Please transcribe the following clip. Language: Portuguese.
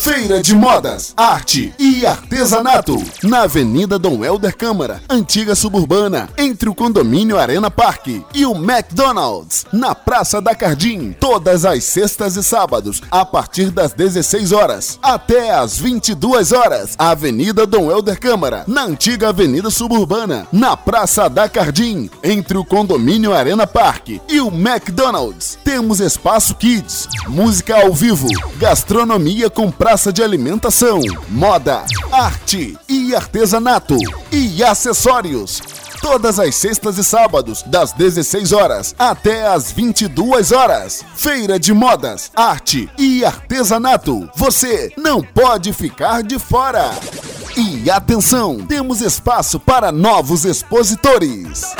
Feira de Modas, Arte e Artesanato. Na Avenida Dom Helder Câmara, antiga suburbana, entre o condomínio Arena Parque e o McDonald's. Na Praça da Cardim, todas as sextas e sábados, a partir das 16 horas até as 22 horas. Avenida Dom Helder Câmara, na antiga Avenida Suburbana, na Praça da Cardim, entre o condomínio Arena Parque e o McDonald's. Temos espaço kids, música ao vivo, gastronomia com praça de alimentação, moda, arte e artesanato e acessórios. Todas as sextas e sábados, das 16 horas até as 22 horas. Feira de modas, arte e artesanato. Você não pode ficar de fora. E atenção, temos espaço para novos expositores.